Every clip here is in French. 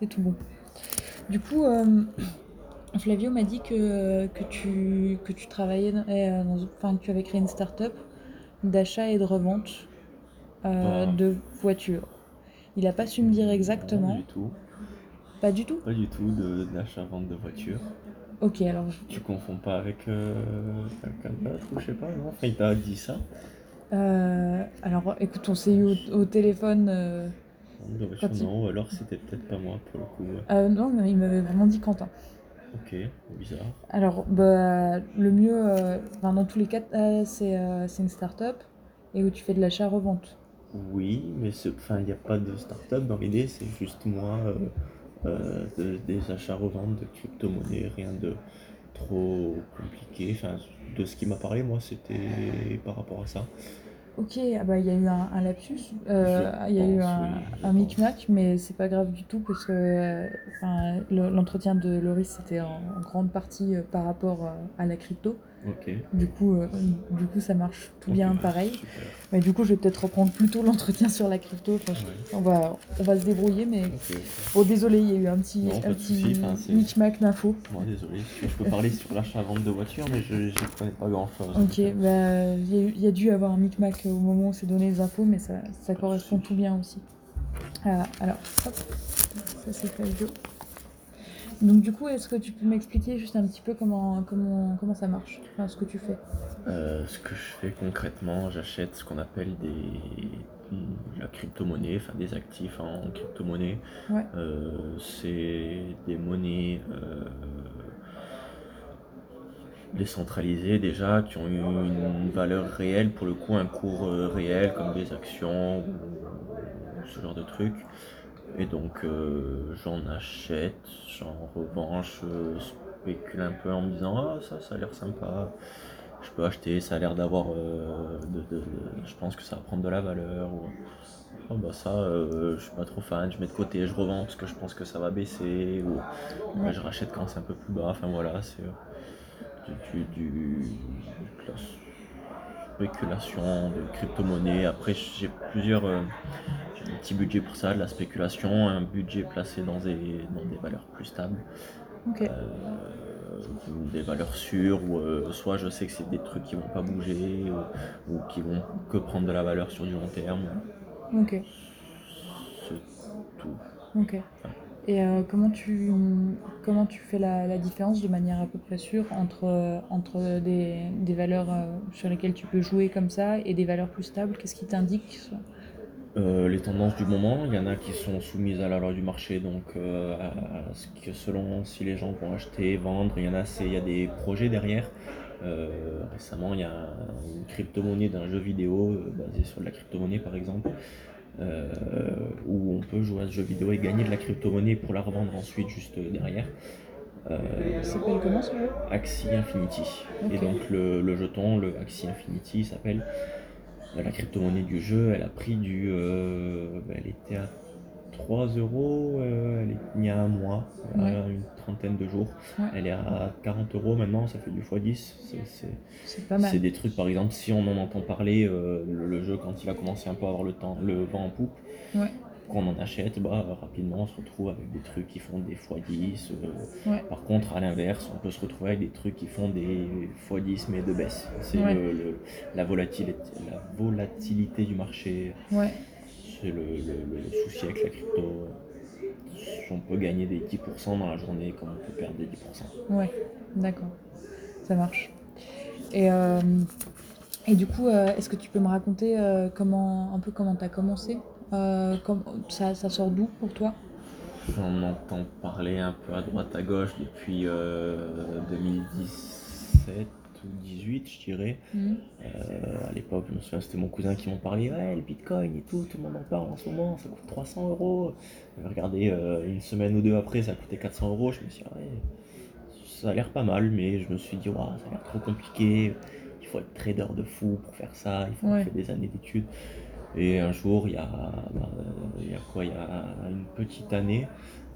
c'est tout bon. Du coup, euh, Flavio m'a dit que, que, tu, que tu travaillais, dans, euh, dans- enfin que tu avais créé une start-up d'achat et de revente euh, Bah. de voitures. Il n'a pas su me dire Non, exactement. du tout. Pas du tout? Pas du tout de- d'achat-vente de voiture. Ok, alors Tu confonds pas avec quelqu'un d'autre ou je sais pas, non? Enfin, il t'a dit ça Euh, alors, écoute, on s'est eu au, au téléphone. euh, Quand il- non, ou alors c'était peut-être pas moi pour le coup. euh, non, mais il m'avait vraiment dit Quentin. Ok, bizarre. Alors, bah, le mieux, euh, enfin, dans tous les cas, euh, c'est euh, c'est une start-up et où tu fais de l'achat-revente. Oui, mais enfin, il n'y a pas de start-up dans l'idée, c'est juste moi, euh, euh, de- des achats-reventes de crypto-monnaies, rien de trop compliqué. Enfin, de ce qui m'a parlé, moi, c'était par rapport à ça. Ok, ah bah, il y a eu un, un lapsus, euh, Je il y a eu un, oui, micmac, mais c'est pas grave du tout parce que euh, enfin, l'entretien de Loris c'était en, en grande partie euh, par rapport à la crypto. Du coup, euh, du coup, ça marche tout bien pareil. super. Mais du coup, je vais peut-être reprendre plutôt l'entretien sur la crypto. Enfin, je- Ouais. on, va, on va se débrouiller, mais Ok, ok. bon, désolé, il y a eu un petit, Non, pas un petit micmac d'infos. Moi, désolé, je peux parler sur l'achat-vente de voiture, mais je ne connais pas grand-chose. Ok, bah, il y, a eu- il y a dû avoir un micmac au moment où c'est donné les infos, mais ça, ça correspond tout bien aussi. Ah, alors, hop, ça c'est Flavio. Donc du coup, est-ce que tu peux m'expliquer juste un petit peu comment, comment, comment ça marche, enfin, ce que tu fais Euh, ce que je fais concrètement, j'achète ce qu'on appelle des la crypto-monnaie, enfin des actifs en crypto-monnaie. Ouais. Euh, c'est des monnaies euh, décentralisées déjà, qui ont eu une valeur réelle, pour le coup un cours réel, comme des actions ou ce genre de trucs. Et donc euh, j'en achète, j'en revends, je spécule un peu en me disant ah ça ça a l'air sympa, je peux acheter, ça a l'air d'avoir euh, de, de- de- je pense que ça va prendre de la valeur ou oh bah ça euh, je suis pas trop fan, je mets de côté, je revends parce que je pense que ça va baisser ou je rachète quand c'est un peu plus bas, enfin voilà c'est euh, du, du, spéculation de crypto-monnaie. Après j'ai plusieurs euh, j'ai un petit budget pour ça, de la spéculation, un budget placé dans des, dans des valeurs plus stables Ok, euh, des valeurs sûres, ou euh, soit je sais que c'est des trucs qui vont pas bouger, ou, ou qui vont que prendre de la valeur sur du long terme. ok, C'est tout. ok. Et euh, comment, tu, comment tu fais la, la différence de manière à peu près sûre entre, entre des, des valeurs euh, sur lesquelles tu peux jouer comme ça et des valeurs plus stables? Qu'est-ce qui t'indique? Euh, les tendances du moment, il y en a qui sont soumises à la loi du marché, donc euh, à, ce que selon si les gens vont acheter, vendre, il y en a, c'est, il y a des projets derrière. Euh, récemment, il y a une crypto-monnaie d'un jeu vidéo basé sur de la crypto-monnaie par exemple, où on peut jouer à ce jeu vidéo et gagner de la crypto-monnaie pour la revendre ensuite juste derrière. Euh, Ça s'appelle comment ce jeu? Axie Infinity. Et donc le, le jeton, le Axie Infinity, il s'appelle la crypto-monnaie du jeu. Elle a pris du. euh, elle était à 3 euros euh, elle est- il y a un mois, a une trentaine de jours. Ouais. Elle est à 40 euros maintenant, ça fait du x10. C'est- c'est- C'est pas mal. C'est des trucs, par exemple, si on en entend parler, euh, le, le jeu, quand il va commencer un peu à avoir le, temps, le vent en poupe, Ouais. Qu'on en achète, bah, rapidement on se retrouve avec des trucs qui font des x10. euh, Ouais. par contre, à l'inverse, on peut se retrouver avec des trucs qui font des x10 mais de baisse. C'est Ouais. le- le- la, volatilité, la volatilité du marché, Ouais, c'est le, le- le souci avec la crypto. On peut gagner des 10% dans la journée comme on peut perdre des 10%. ouais, d'accord. Ça marche. Et, euh, et du coup, euh, est-ce que tu peux me raconter euh, comment, un peu comment tu as commencé? Euh, comme, ça, ça sort d'où pour toi? On entend parler un peu à droite à gauche depuis euh, 2017 ou 2018, je dirais. Euh, à l'époque, je me souviens, c'était mon cousin qui m'en parlait. Ouais, le bitcoin et tout, tout le monde en parle en ce moment, ça coûte 300 euros. J'avais regardé euh, une semaine ou deux après, ça coûtait 400 euros. Je me suis dit, ouais, ça a l'air pas mal, mais je me suis dit, ouais, ça a l'air trop compliqué. Il faut être trader de fou pour faire ça, il faut Ouais. faire des années d'études. Et un jour, il y a, bah, il y a quoi Il y a une petite année,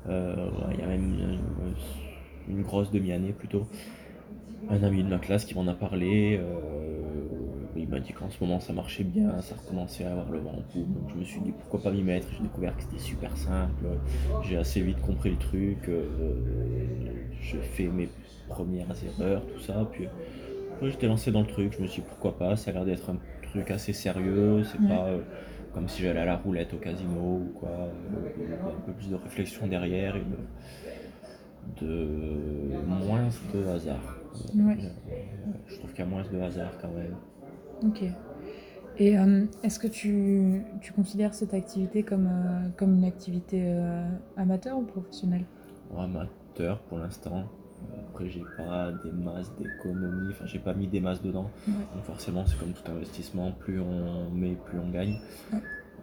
euh, il y a même une, une grosse demi-année plutôt. Un ami de ma classe qui m'en a parlé, euh, il m'a dit qu'en ce moment ça marchait bien, ça recommençait à avoir le vent en poupe, donc je me suis dit pourquoi pas m'y mettre? J'ai découvert que c'était super simple, j'ai assez vite compris le truc, euh, j'ai fait mes premières erreurs, tout ça, puis j'étais lancé dans le truc, je me suis dit pourquoi pas, ça a l'air d'être un truc assez sérieux, c'est Ouais. pas euh, comme si j'allais à la roulette au casino ou quoi, il y a un peu plus de réflexion derrière et de, de moins de hasard. Ouais. Euh, Je trouve qu'il y a moins de hasard quand même. Ok. Et euh, est-ce que tu, tu considères cette activité comme, euh, comme une activité euh, amateur ou professionnelle? Bon, amateur pour l'instant. Après, j'ai pas des masses d'économie, enfin, j'ai pas mis des masses dedans. Ouais. Donc, forcément, c'est comme tout investissement, plus on met, plus on gagne. Ouais.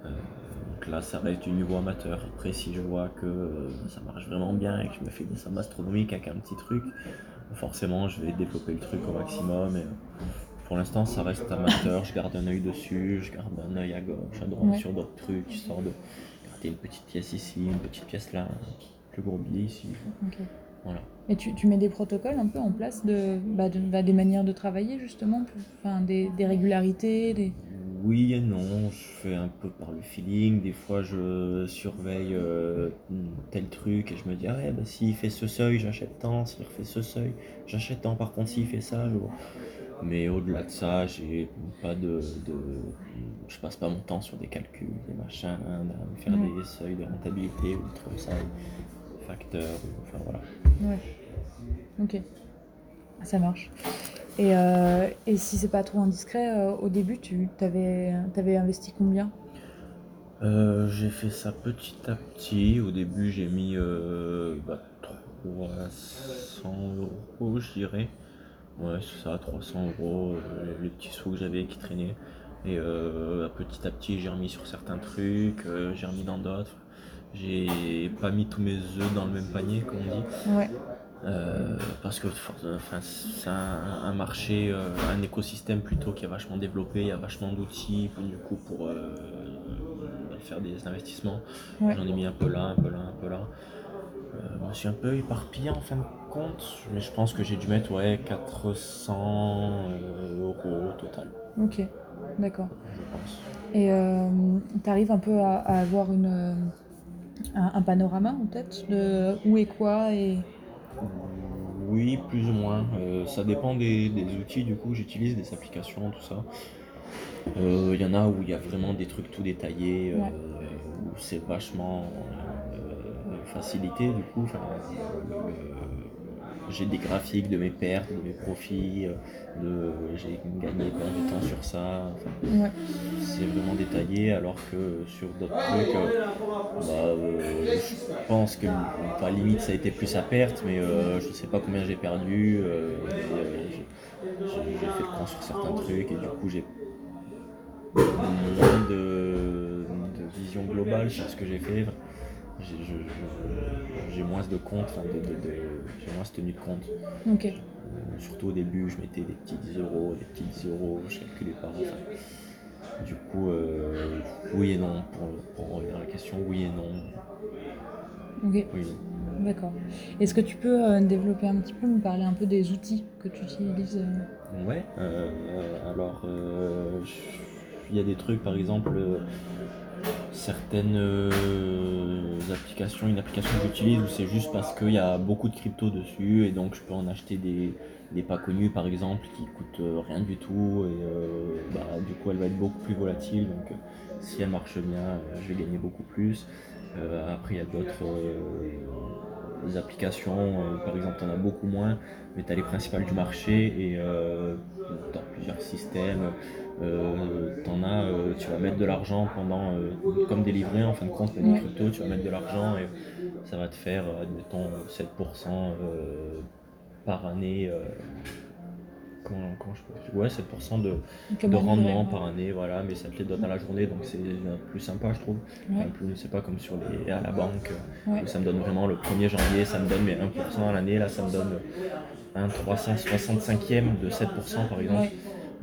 Euh, donc là, ça reste du niveau amateur. Après, si je vois que euh, ça marche vraiment bien et que je me fais des sommes astronomiques avec un petit truc, forcément, je vais développer le truc au maximum. Et, euh, pour l'instant, ça reste amateur. Je garde un œil dessus, je garde un œil à gauche, à droite Ouais. sur d'autres trucs, histoire de garder une petite pièce ici, une petite pièce là, un plus gros billet ici. Voilà. Et tu, tu mets des protocoles un peu en place, de, bah, de- bah, des manières de travailler justement, pour- enfin, des, des régularités, des... Oui et non, je fais un peu par le feeling. Des fois, je surveille euh, tel truc et je me dis, ah ouais, bah, s'il fait ce seuil, j'achète tant. S'il refait ce seuil, j'achète tant. Par contre, s'il fait ça, je- mais au-delà de ça, j'ai pas de, de- Je passe pas mon temps sur des calculs, des machins, à me faire des seuils de rentabilité ou des trucs ça, enfin voilà. Ouais. Ok. Ça marche. Et, euh, et si c'est pas trop indiscret, euh, au début, tu t'avais, t'avais investi combien? Euh, j'ai fait ça petit à petit. Au début, j'ai mis bah, 300 euros, je dirais. Ouais, c'est ça, 300 euros, les petits sous que j'avais qui traînaient. Et euh, petit à petit, j'ai remis sur certains trucs, euh, j'ai remis dans d'autres. J'ai pas mis tous mes œufs dans le même panier, comme on dit. Ouais. Euh, parce que enfin, c'est un, un marché, euh, un écosystème plutôt qui est vachement développé, il y a vachement d'outils du coup pour euh, faire des investissements. Ouais. J'en ai mis un peu là, un peu là, un peu là. Je me suis un peu éparpillé en fin de compte, mais je pense que j'ai dû mettre ouais, 400 euh, euros au total, Ok. D'accord. je pense. Et tu arrives un peu à, à avoir une, un, un panorama en tête de où est quoi et... Oui, plus ou moins. Euh, ça dépend des, des outils, du coup, j'utilise des applications, tout ça. Euh, Il y en a où il y a vraiment des trucs tout détaillés, euh, où c'est vachement euh, facilité, du coup. Enfin, j'ai des graphiques de mes pertes, de mes profits, euh, de j'ai gagné perdu du temps sur ça. Enfin, Ouais. c'est vraiment détaillé alors que sur d'autres trucs euh, bah, euh, je pense que pas limite ça a été plus à perte mais euh, je sais pas combien j'ai perdu euh, j'ai- fait le compte sur certains trucs et du coup j'ai moins de, de vision globale sur ce que j'ai fait j'ai moins de compte enfin, de, de- de- j'ai moins tenu de compte Ok. euh, surtout au début, je mettais des petits 10 euros, des petits 10 euros, je calculais pas. enfin, du coup, euh, oui et non, pour, pour revenir à la question, oui et non. Ok. Oui. D'accord. Est-ce que tu peux euh, développer un petit peu, me parler un peu des outils que tu utilises Ouais, alors, il y a des trucs, par exemple, certaines euh, applications, une application que j'utilise où c'est juste parce qu'il y a beaucoup de crypto dessus et donc je peux en acheter des, des pas connus, par exemple, qui coûtent euh, rien du tout et euh, bah, du coup elle va être beaucoup plus volatile, donc si elle marche bien, je vais gagner beaucoup plus. Après, il y a d'autres applications, par exemple, tu en as beaucoup moins, mais tu as les principales du marché et as plusieurs systèmes. Euh, as, euh, tu vas mettre de l'argent pendant, euh, comme des livrets en fin de compte, cryptos, tu vas mettre de l'argent et ça va te faire, admettons, 7% euh, par année. comment, comment je peux Ouais, 7% de, de rendement par année, voilà, mais ça te les donne à la journée, donc c'est plus sympa, je trouve. Ouais. Plus, c'est pas comme sur les, à la banque, Ouais. où ça me donne vraiment le 1er janvier, ça me donne mes 1% à l'année, là ça me donne un 365e de 7% par exemple, Ouais.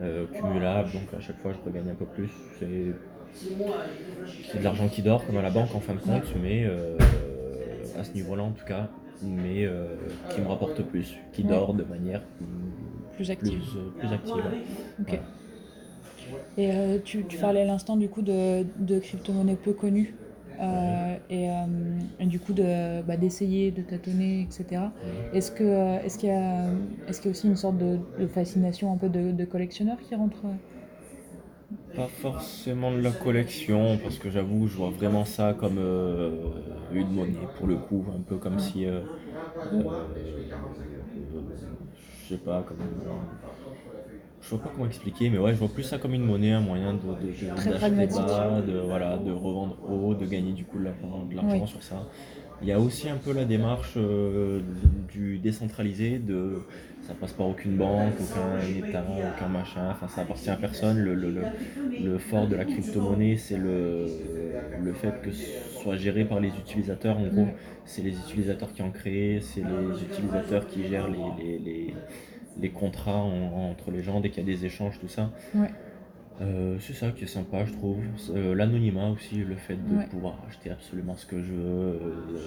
Euh, cumulable, donc à chaque fois je regagne un peu plus. C'est c'est de l'argent qui dort comme à la banque en fin de compte, mais euh, à ce niveau-là en tout cas, mais euh, qui me rapporte plus, qui Ouais. dort de manière Plus active. plus active. Voilà. Et tu, tu parlais à l'instant du coup de, de crypto-monnaies peu connues. Euh, et, euh, et du coup de, bah, d'essayer, de tâtonner, etc. Est-ce que euh, est-ce qu'il y a est-ce qu'il y a aussi une sorte de, de fascination un peu de, de collectionneur qui rentre Pas forcément de la collection, parce que j'avoue, je vois vraiment ça comme euh, une monnaie pour le coup, un peu comme si, euh, euh, je sais pas, comme, je vois pas comment expliquer, mais ouais, je vois plus ça comme une monnaie, un moyen de, de, d'acheter bas, de, voilà, de revendre haut, de gagner du coup de l'argent, de l'argent Oui. sur ça. Il y a aussi un peu la démarche euh, du décentralisé, de ça passe par aucune banque, aucun état, aucun machin, enfin ça appartient à personne. Le, le, le, le fort de la crypto-monnaie, c'est le, le fait que ce soit géré par les utilisateurs. En gros, Ouais. c'est les utilisateurs qui en créent, c'est les utilisateurs qui gèrent les, les, les, les contrats en- entre les gens dès qu'il y a des échanges, tout ça. Ouais. Euh, c'est ça qui est sympa, je trouve. Euh, L'anonymat aussi, le fait de Ouais. pouvoir acheter absolument ce que je veux, euh,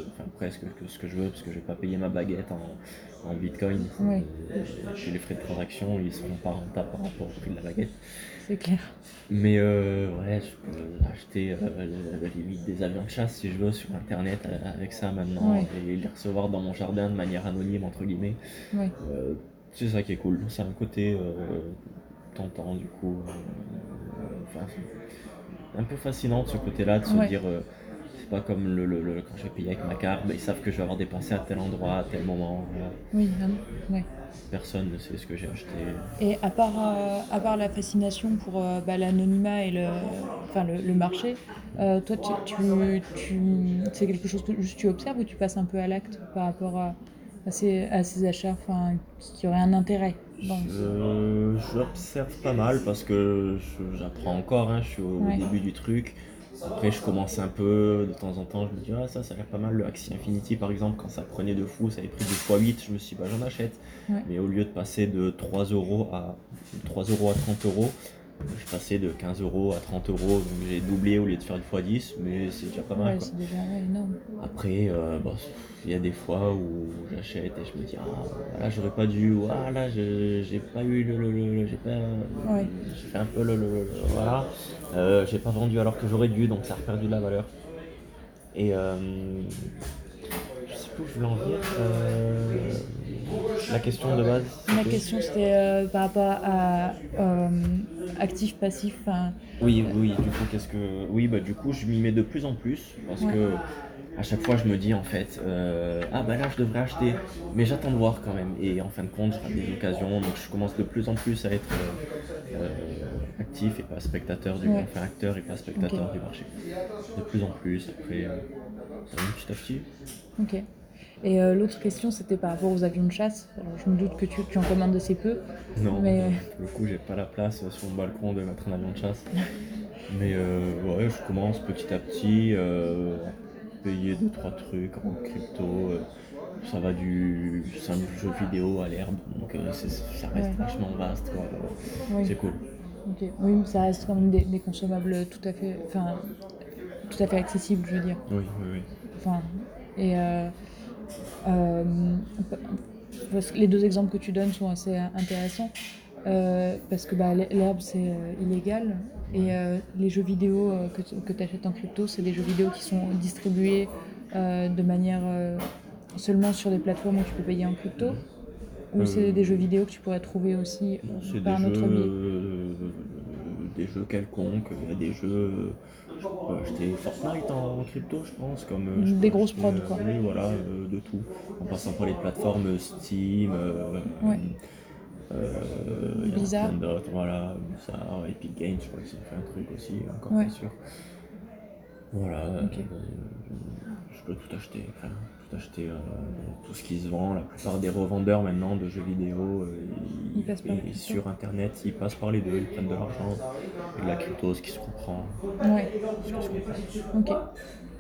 enfin presque que ce que je veux, parce que je vais pas payer ma baguette en, en bitcoin. Ouais. Puis les frais de transaction, ils sont pas rentables par rapport au prix de la baguette. C'est clair. Mais ouais, je peux acheter à la limite des avions de chasse si je veux sur internet avec ça maintenant Ouais. et les recevoir dans mon jardin de manière anonyme entre guillemets. C'est ça qui est cool. C'est un côté euh, tentant du coup. euh, enfin, un peu fascinant de ce côté-là de se Ouais. dire. euh, c'est pas comme le, le- le- quand je vais payer avec ma carte, ben, ils savent que je vais avoir dépensé à tel endroit, à tel moment. Oui, vraiment. Ouais. Personne ne sait ce que j'ai acheté. Et à part, euh, à part la fascination pour euh, bah, l'anonymat et le, enfin, le, le marché, euh, toi, tu, tu, tu- c'est quelque chose que juste tu observes ou tu passes un peu à l'acte par rapport à, à ces, à ces achats enfin, qui auraient un intérêt dans- Je- J'observe pas mal parce que j'apprends encore, hein, je suis au Ouais. début du truc. Après, je commence un peu, de temps en temps, je me dis, ah, ça, ça a l'air pas mal. Le Axie Infinity, par exemple, quand ça prenait de fou, ça avait pris du x8, je me suis dit, bah, j'en achète. Ouais. Mais au lieu de passer de 3 euros à, 3 euros à 30 euros, je passais de 15 euros à 30 euros. Donc j'ai doublé au lieu de faire du x10, mais c'est déjà pas mal. Ouais, quoi. c'est déjà ouais, énorme. Après, euh, bon, il y a des fois où j'achète et je me dis, ah là j'aurais pas dû, ou ah là je- j'ai pas eu le. le- le- le- j'ai pas. Ouais. J'ai fait un peu le. le- le- voilà. Euh, j'ai pas vendu alors que j'aurais dû, donc ça a perdu de la valeur. Et. Euh, je voulais en venir. Euh, la question de base. Ma question c'était euh, par rapport à euh, actif, passif. Oui, oui, du coup, qu'est-ce que. Oui, bah, du coup, je m'y mets de plus en plus parce Ouais. que à chaque fois, je me dis en fait, euh, ah bah là, je devrais acheter, mais j'attends de voir quand même. Et en fin de compte, je rate des occasions, donc je commence de plus en plus à être actif et pas spectateur du. Ouais. Enfin, acteur et pas spectateur du marché. De plus en plus, après, petit à petit. Ok. Et euh, l'autre question c'était par rapport aux avions de chasse. Alors je me doute que tu, tu en commandes assez peu. Non, Mais- euh, pour le coup, j'ai pas la place sur mon balcon de mettre un avion de chasse. Mais euh, ouais, je commence petit à petit, euh, payer deux trois trucs en crypto. euh, ça va du simple jeu vidéo à l'herbe, donc ça reste Ouais. vachement vaste. Oui. C'est cool. Ok. Oui, mais ça reste quand même des, des consommables tout à fait, enfin, tout à fait accessibles, je veux dire. Oui, oui, oui. Enfin, et parce que les deux exemples que tu donnes sont assez intéressants euh, parce que bah, l'herbe c'est euh, illégal et euh, les jeux vidéo euh, que, tu achètes en crypto, c'est des jeux vidéo qui sont distribués euh, de manière euh, seulement sur des plateformes où tu peux payer en crypto ou Euh, c'est des jeux vidéo que tu pourrais trouver aussi Non, par des un autre jeux, biais euh, des jeux quelconques. Il y a des jeux. Euh, Je peux acheter Fortnite en crypto, je pense. Comme, euh, je Des peux grosses prods, quoi. Oui, voilà, euh, de tout. En passant par les plateformes Steam, euh, Ouais. euh, a Blizzard. d'autres, voilà, Blizzard, Epic Games, je crois qu'ils ont fait un truc aussi, encore Ouais. pas sûr. Voilà, Ok. euh, je peux tout acheter, enfin, tout acheter, euh, tout ce qui se vend. La plupart des revendeurs maintenant de jeux vidéo, euh, Ils et- sur internet, ils passent par les deux, ils prennent de l'argent et de la crypto, ce qui se comprend. Ouais. Ce qui se comprend. Ok,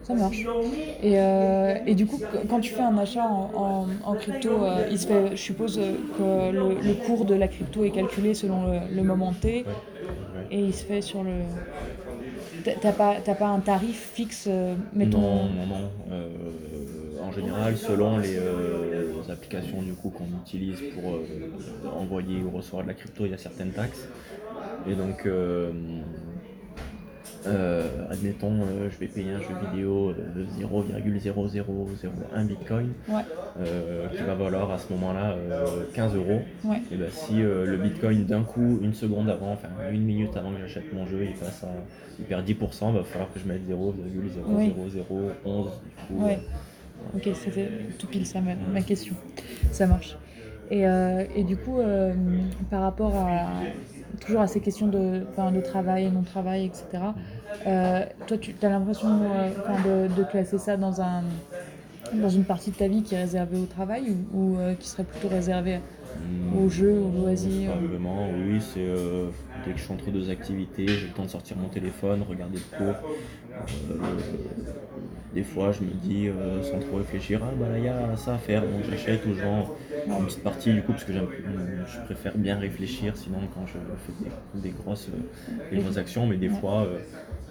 ça marche. Et, euh, et du coup, qu- quand tu fais un achat en, en- en crypto, euh, il se fait, je suppose que le, le cours de la crypto est calculé selon le, le moment T Ouais, ouais. et il se fait sur le. T'as- pas, t'as pas un tarif fixe, mettons? Non, non, non. En général, selon les, euh, les applications du coup qu'on utilise pour euh, envoyer ou recevoir de la crypto, il y a certaines taxes. Et donc, euh, admettons, je vais payer un jeu vidéo de 0,0001 bitcoin Ouais. qui va valoir à ce moment-là euh, 15 euros. Ouais. Et ben si le bitcoin d'un coup, une seconde avant, enfin une minute avant que j'achète mon jeu, il passe à, il perd 10%, il va falloir que je mette 0,00011. Du coup, Ouais. Ok, c'était tout pile ça ma, ma question. Ça marche. Et, euh, et du coup, euh, par rapport à toujours à ces questions de, de travail et non-travail, etc. euh, toi, tu as l'impression euh, de, de classer ça dans un dans une partie de ta vie qui est réservée au travail ou, ou, euh, qui serait plutôt réservée Hmm. aux jeux, aux loisirs Pas vraiment, oui, c'est euh, dès que je suis entre deux activités, j'ai le temps de sortir mon téléphone, regarder le cours. Euh, des fois, je me dis, euh, sans trop réfléchir, ah bah là, il y a ça à faire, donc j'achète ou je vends une petite partie du coup, parce que je préfère bien réfléchir, sinon quand je fais des, grosses, euh, grosses actions, mais des fois, euh,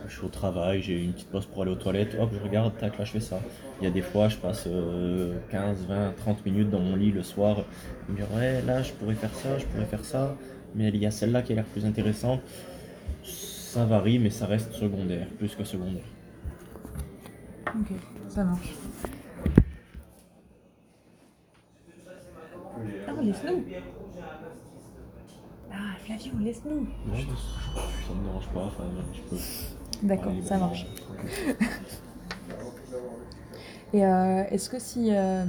je suis au travail, j'ai une petite pause pour aller aux toilettes, hop, je regarde, tac, là je fais ça. Il y a des fois, je passe euh, 15, 20, 30 minutes dans mon lit le soir, je me dis, ouais, là je pourrais faire ça, je pourrais faire ça, mais il y a celle-là qui a l'air plus intéressante. Ça varie, mais ça reste secondaire, plus que secondaire. Ok, ça marche. Ah, laisse-nous Ah, Flavio, laisse-nous Non, ça me dérange pas, enfin, je peux. D'accord, parler ça librement, marche. Et euh, est-ce que si, euh,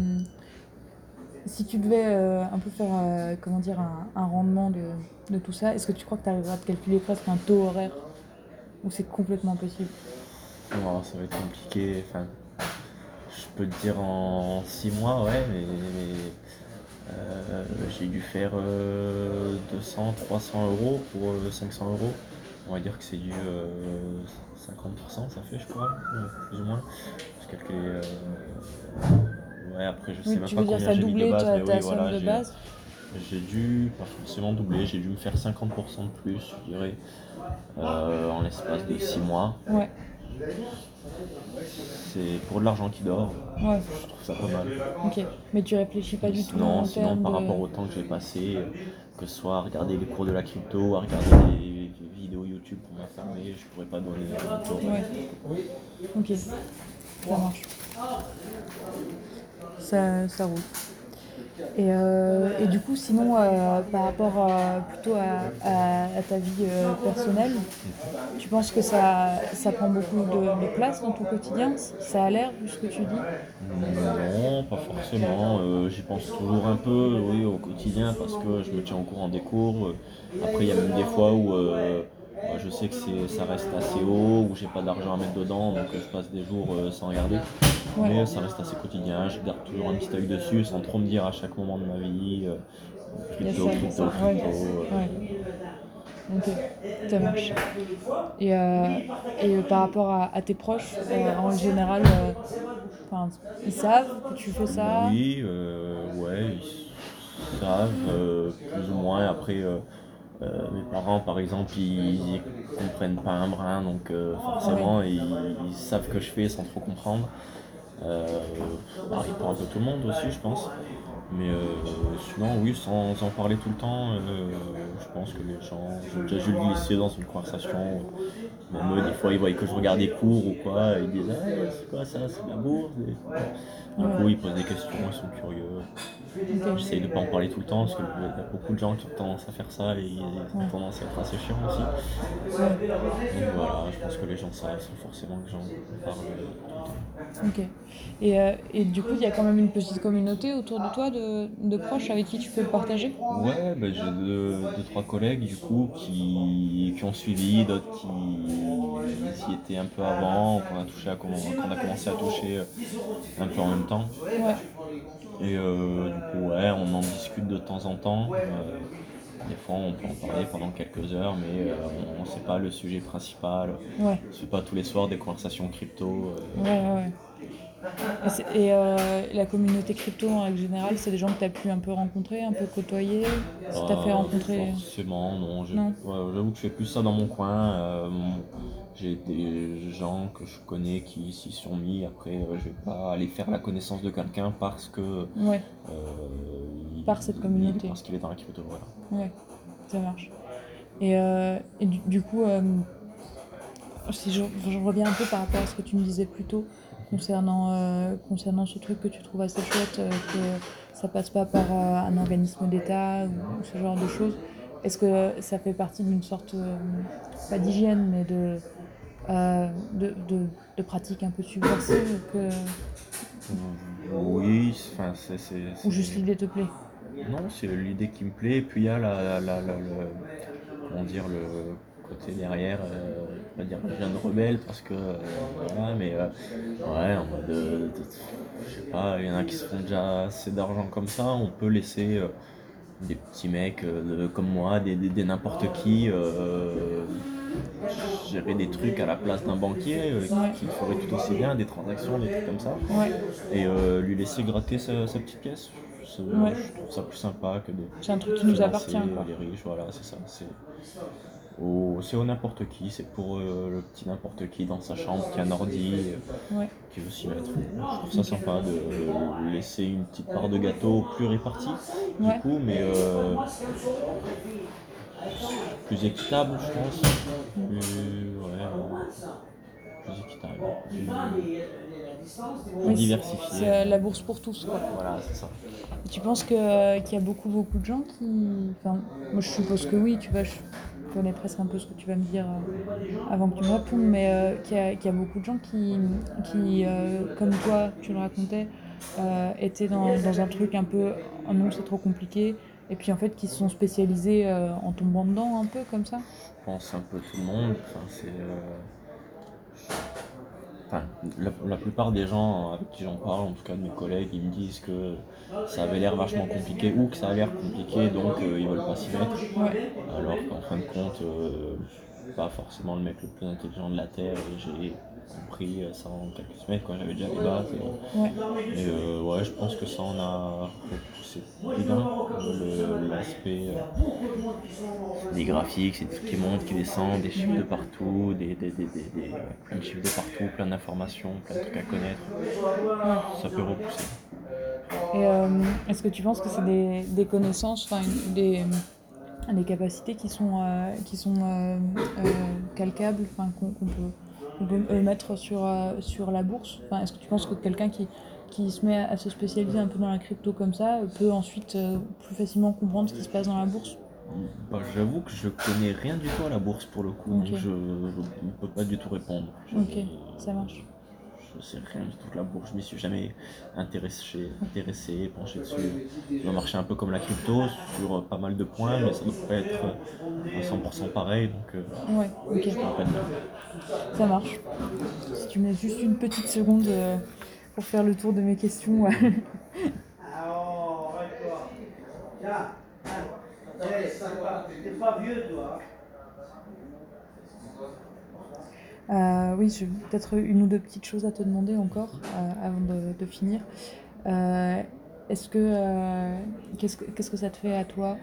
si tu devais euh, un peu faire euh, comment dire, un, un rendement de, de tout ça, est-ce que tu crois que tu arriveras à te calculer presque un taux horaire Ou c'est complètement impossible Non, ça va être compliqué. Enfin, je peux te dire en 6 mois, ouais, mais, mais, euh, j'ai dû faire euh, 200, 300 euros pour euh, 500 euros. On va dire que c'est du euh, 50%, ça fait, je crois, euh, plus ou moins. Je euh, ouais, après, je sais Oui, même Tu pas veux dire combien ça j'ai mis de base, ta, mais ta oui, somme voilà, de j'ai- base? j'ai dû, pas forcément doubler, j'ai dû me faire 50% de plus, je dirais, euh, en l'espace de 6 mois. Ouais, C'est pour de l'argent qui dort, ouais, je trouve ça pas mal. ok. Mais tu réfléchis pas du tout en sinon par de... rapport au temps que j'ai passé, que ce soit à regarder les cours de la crypto, à regarder des vidéos YouTube pour m'informer, je pourrais pas donner. Ouais. Ok, ça marche. Ça, ça roule. Et, euh, et du coup, sinon, euh, par rapport euh, plutôt à, à- ta vie personnelle, tu penses que ça, ça prend beaucoup de, place dans ton quotidien? Ça a l'air, ce que tu dis? Non, pas forcément. J'y pense toujours un peu, oui, au quotidien, parce que je me tiens au courant des cours. Après, il y a même des fois où je sais que ça reste assez haut, où j'ai pas d'argent à mettre dedans, donc euh, je passe des jours euh, sans regarder. Ouais. Mais ça reste assez quotidien, je garde toujours un petit œil dessus, sans trop me dire à chaque moment de ma vie, euh, crypto, crypto. Ok, ça marche. Et, euh, et euh, par rapport à, à tes proches, euh, en général, ils savent que tu fais ça? Oui, ouais, ils savent, plus ou moins. Après, euh, mes parents, par exemple, ils, ils comprennent pas un brin, donc euh, forcément, ils, ils savent que je fais sans trop comprendre. Euh, bah, pour un peu tout le monde aussi, je pense. Mais sinon, oui, sans en parler tout le temps, je pense que les gens, j'ai déjà dû le glisser dans une conversation. Même eux, des fois, ils voient que je regarde des cours ou quoi, et ils disent Ah, c'est quoi ça C'est de la bourse Et Du coup, ils posent des questions, ils sont curieux. Ok. J'essaye de pas en parler tout le temps parce qu'il y a beaucoup de gens qui ont tendance à faire ça et ils ont tendance à être assez chiants aussi. Donc voilà, je pense que les gens savent sans forcément que j'en parle euh, tout le temps. Ok. Et, euh, et du coup, il y a quand même une petite communauté autour de toi, de, de proches avec qui tu peux le partager? Ouais, bah, j'ai deux, deux, trois collègues du coup qui, qui ont suivi, d'autres qui, qui étaient un peu avant, qu'on a, touché à, qu'on qu'on a commencé à toucher euh, un peu en même temps. Ouais. Et euh, du coup, ouais, on en discute de temps en temps. Euh, des fois, on peut en parler pendant quelques heures, mais euh, on ne sait pas le sujet principal. Ouais. Fait pas tous les soirs des conversations crypto. euh. Ouais, ouais, ouais. Et, c'est- euh, la communauté crypto en règle générale, c'est des gens que tu as pu un peu rencontrer, un peu côtoyer? Ça t'a fait rencontrer Forcément, non. ouais, J'avoue que je fais plus ça dans mon coin. euh, J'ai des gens que je connais qui s'y sont mis. Après, euh, je vais pas aller faire la connaissance de quelqu'un parce que. Ouais, euh, il- Par cette communauté. Parce qu'il est dans la crypto, voilà. ouais, ça marche. Et, euh, et du, du coup, si je, je reviens un peu par rapport à ce que tu me disais plus tôt concernant, euh, concernant ce truc que tu trouves assez chouette, euh, que ça passe pas par euh, un organisme d'État ou ce genre de choses. Est-ce que ça fait partie d'une sorte, pas d'hygiène, mais de, euh, de, de, de pratique un peu subversive que, Oui, enfin, c'est. c'est- ou juste l'idée te plaît Non, c'est l'idée qui me plaît. Et puis il y a la, la- la- le, comment dire, le côté derrière, euh, je pas dire le jeune rebelle parce que euh, voilà, mais euh, ouais, en mode, euh, de- je sais pas, il y en a qui se font déjà assez d'argent comme ça. On peut laisser des petits mecs de- comme moi, des, des- des n'importe qui. Euh, gérer des trucs à la place d'un banquier euh, qui- ferait tout aussi bien, des transactions, des trucs comme ça Ouais, et euh, lui laisser gratter sa, sa petite pièce. Ouais. Je trouve ça plus sympa que de c'est un truc qui nous appartient. Quoi. les riches. Voilà, c'est ça. C'est au, au n'importe qui, c'est pour euh, le petit n'importe qui dans sa chambre qui a un ordi, euh, Ouais. qui veut s'y mettre. Je trouve ça sympa de euh, laisser une petite part de gâteau plus répartie, du coup, mais euh, plus équitable, je pense. Plus, ouais, plus équitable, plus, Oui, diversifié. C'est la bourse pour tous. Quoi. Voilà, c'est ça. Et tu penses euh, qu'il y a beaucoup, beaucoup de gens qui. Enfin, moi je suppose que oui, tu vois, je connais presque un peu ce que tu vas me dire euh, avant que tu me répondes, mais euh, qu'il y, y a beaucoup de gens qui, qui euh, comme toi, tu le racontais, euh, étaient dans, dans un truc un peu. Oh non, c'est trop compliqué. Et puis en fait, qui se sont spécialisés euh, en tombant dedans un peu comme ça. Je pense un peu tout le monde. Enfin, c'est. euh, Enfin, la, la plupart des gens avec qui j'en parle, en tout cas de mes collègues, ils me disent que ça avait l'air vachement compliqué ou que ça a l'air compliqué, donc euh, ils veulent pas s'y mettre. Ouais, Alors qu'en fin de compte, euh, pas forcément le mec le plus intelligent de la Terre et j'ai compris ça en quelques semaines quand j'avais déjà les bases. Et, ouais, et, euh, ouais, je pense que ça en a repoussé euh, le- L'aspect euh, des graphiques, c'est des trucs qui montent, qui descendent, des chiffres de partout, des, des, des, des- des- plein de chiffres de partout, plein d'informations, plein de trucs à connaître. Ça peut repousser. Et euh, est-ce que tu penses que c'est des, des connaissances, enfin des, des capacités qui sont, euh, qui sont euh, euh, calcables, enfin qu'on qu'on peut, qu'on peut euh, mettre sur, euh, sur la bourse enfin, Est-ce que tu penses que quelqu'un qui, qui se met à se spécialiser un peu dans la crypto comme ça euh, peut ensuite plus facilement comprendre ce qui se passe dans la bourse? Bah, J'avoue que je connais rien du tout à la bourse pour le coup, donc je ne peux pas du tout répondre. Je- Ok, ça marche. Je sais rien du tout de la bourse, je m'y suis jamais intéressé, intéressé, penché dessus. Je dois marcher un peu comme la crypto sur pas mal de points, mais ça ne doit pas être à 100% pareil, donc Ouais, ok, je peux. Ça marche. Si tu mets juste une petite seconde euh, pour faire le tour de mes questions. Euh, oui, j'ai peut-être une ou deux petites choses à te demander encore euh, avant de, finir. Euh, Est-ce que qu'est-ce que qu'est-ce que ça te fait à toi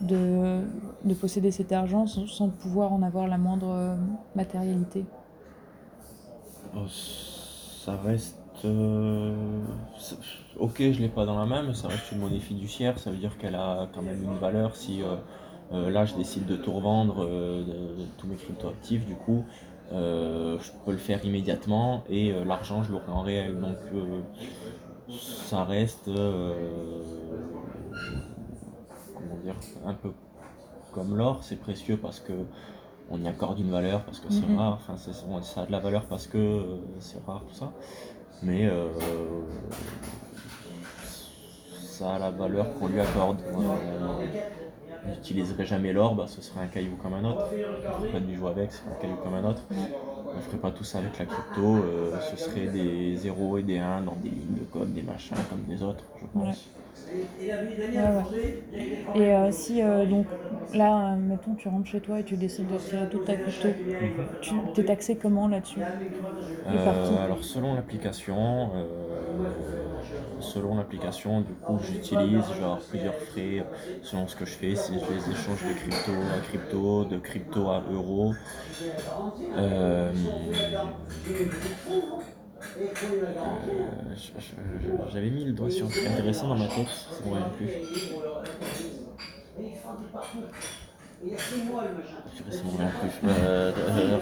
de, de posséder cet argent sans, pouvoir en avoir la moindre euh, matérialité Oh, ça reste. euh, ok, je l'ai pas dans la main, mais ça reste une monnaie fiduciaire. Ça veut dire qu'elle a quand même une valeur. Si euh, là je décide de tout revendre, de, tous mes cryptoactifs, du coup, je peux le faire immédiatement et l'argent je l'aurai en réel. Donc ça reste. Euh, comment dire Un peu comme l'or, c'est précieux parce que on y accorde une valeur parce que c'est Mhm. rare, enfin ça a de la valeur parce que euh, c'est rare tout ça, mais euh, ça a la valeur qu'on lui accorde. On n'utiliserait jamais l'or, bah, ce serait un caillou comme un autre. On ne pas du jouer avec, ce serait un caillou comme un autre. On ne ferait pas tout ça avec la crypto, euh, ce serait des 0 et des 1 dans des lignes de code, des machins comme des autres, je pense. Ouais, ouais. Et euh, si euh, donc là, mettons, tu rentres chez toi et tu décides de retirer toute ta crypto, tu t'es taxé comment là-dessus? Alors selon l'application, selon l'application, du coup j'utilise genre plusieurs frais euh, selon ce que je fais, si je les échange de crypto à crypto, de crypto à euro. Euh, J'avais mis le doigt sur un intéressant dans ma tête, ça ne me revient plus.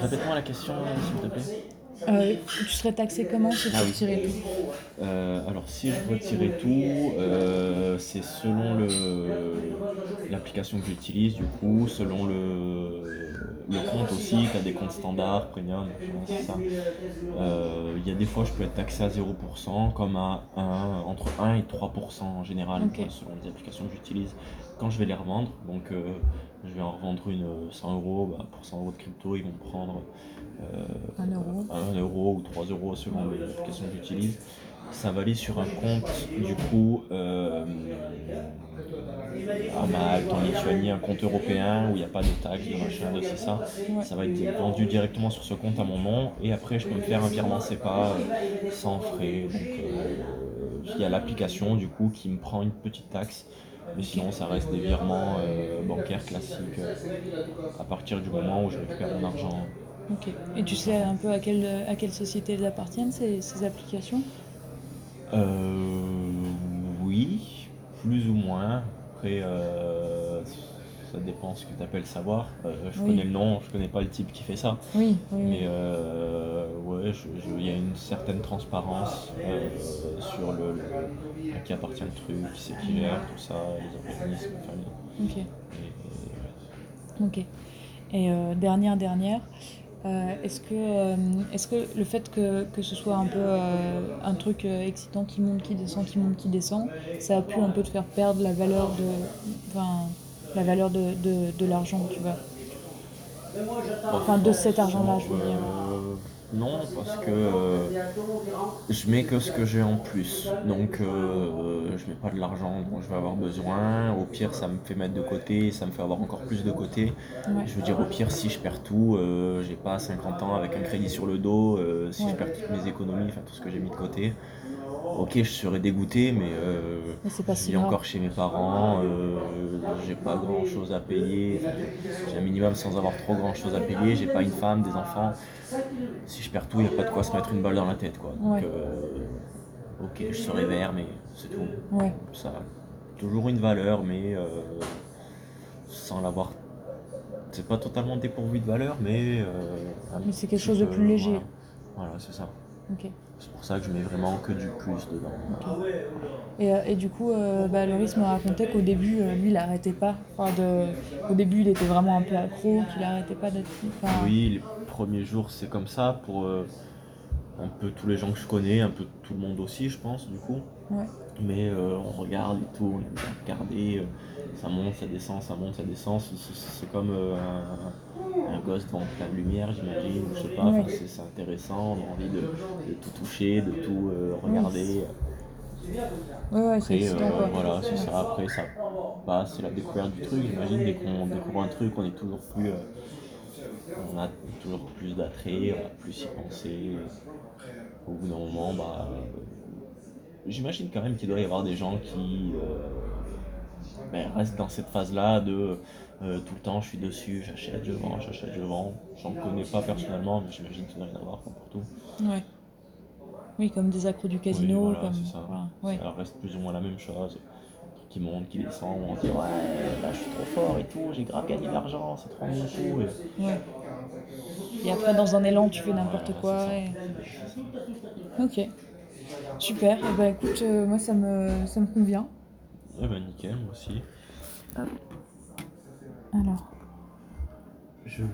Répète-moi la question, s'il te plaît. Euh, tu serais taxé comment si tu Ah oui. retirais tout Euh, alors si je retirais tout, euh, c'est selon le l'application que j'utilise du coup, selon le, le compte aussi, tu as des comptes standards, premium, c'est ça. Euh, Il y a des fois je peux être taxé à 0%, comme à 1, entre 1 et 3% en général, euh, selon les applications que j'utilise quand je vais les revendre. Donc euh, je vais en revendre une euh, 100 euros, bah, pour 100 euros de crypto ils vont prendre euh, Un euro. 1 euro ou 3 euros selon les applications que j'utilise. Ça valide sur un compte du coup euh, à Malte, en Lituanie, un compte européen où il n'y a pas de taxes, de machin, de c'est ça. Ça va être vendu directement sur ce compte à mon nom et après je peux me faire un virement SEPA euh, sans frais. Donc euh, il y a l'application du coup qui me prend une petite taxe. Mais sinon, ça reste des virements euh, bancaires classiques à partir du moment où je récupère mon argent. Ok. Et tu sais un peu à quelle, à quelle société elles appartiennent, ces, ces applications? Oui, plus ou moins. Après, euh, ça dépend ce que tu appelles savoir. Euh, je Oui. connais le nom, je connais pas le type qui fait ça. Oui, oui. Mais euh, ouais, il y a une certaine transparence euh, sur le, le- à qui appartient le truc, qui c'est qui gère, tout ça, les organismes, enfin, Ok. et- et- Ok. Et euh, dernière, dernière, euh, est-ce que, euh, est-ce que le fait que, que ce soit un peu euh, un truc excitant qui monte, qui descend, qui monte, qui descend, ça a pu un peu te faire perdre la valeur de, enfin, la valeur de, de, de l'argent, tu vois. Enfin, de cet argent-là, je veux dire. Non, parce que euh, je mets que ce que j'ai en plus. Donc euh, je mets pas de l'argent dont je vais avoir besoin. Au pire, ça me fait mettre de côté, ça me fait avoir encore plus de côté. Ouais. Je veux dire, au pire, si je perds tout, euh, j'ai pas 50 ans avec un crédit sur le dos, si Ouais. je perds toutes mes économies, enfin tout ce que j'ai mis de côté. Ok, je serais dégoûté, mais euh, Mais pas je vis encore chez mes parents, euh, j'ai pas grand chose à payer, j'ai un minimum sans avoir trop grand chose à payer, j'ai pas une femme, des enfants. Si je perds tout, il n'y a pas de quoi se mettre une balle dans la tête. Quoi. Donc, Ouais. euh, ok, je serai vert, mais c'est tout. Ouais. Ça a toujours une valeur, mais euh, sans l'avoir. C'est pas totalement dépourvu de valeur, mais. euh, Mais c'est quelque chose de plus léger. Voilà, Voilà, c'est ça. Ok. C'est pour ça que je mets vraiment que du plus dedans. Et, euh, et du coup, euh, bah, Loris me racontait qu'au début, euh, lui, il arrêtait pas. Enfin, de... Au début, il était vraiment un peu accro, qu'il arrêtait pas d'être. Enfin, Oui, les premiers jours, c'est comme ça pour euh, un peu tous les gens que je connais, un peu tout le monde aussi, je pense, du coup. Ouais. Mais on regarde et tout, on aime bien regarder, ça monte, ça descend, ça monte, ça descend. C'est- comme un, un gosse devant plein de lumière, j'imagine, je sais pas. Ouais. Enfin, c'est intéressant, on a envie de, de tout toucher, de tout euh, regarder. Ouais, c'est euh, voilà, c'est ça. Après, ça passe, c'est la découverte du truc. J'imagine, dès qu'on découvre un truc, on est toujours plus. euh, on a toujours plus d'attrait, on va plus y penser. Au bout d'un moment, bah. J'imagine quand même qu'il doit y avoir des gens qui ben, restent dans cette phase-là de euh, tout le temps je suis dessus, j'achète, je vends, j'achète, je vends. J'en connais pas personnellement, mais j'imagine qu'il doit y en avoir comme pour tout. Ouais. Oui, comme des accros du casino, Oui, voilà, comme. c'est ça. voilà, ouais. Ça reste plus ou moins la même chose. Un truc qui monte, qui descend, où on se dit ouais, là je suis trop fort et tout, j'ai grave gagné de l'argent, c'est trop bien et tout. Et- Ouais. Et après, dans un élan, tu fais n'importe quoi. et- Ok. Super. Et bah écoute, euh, moi ça me, ça me convient. Eh ben nickel, moi aussi. Alors. Je veux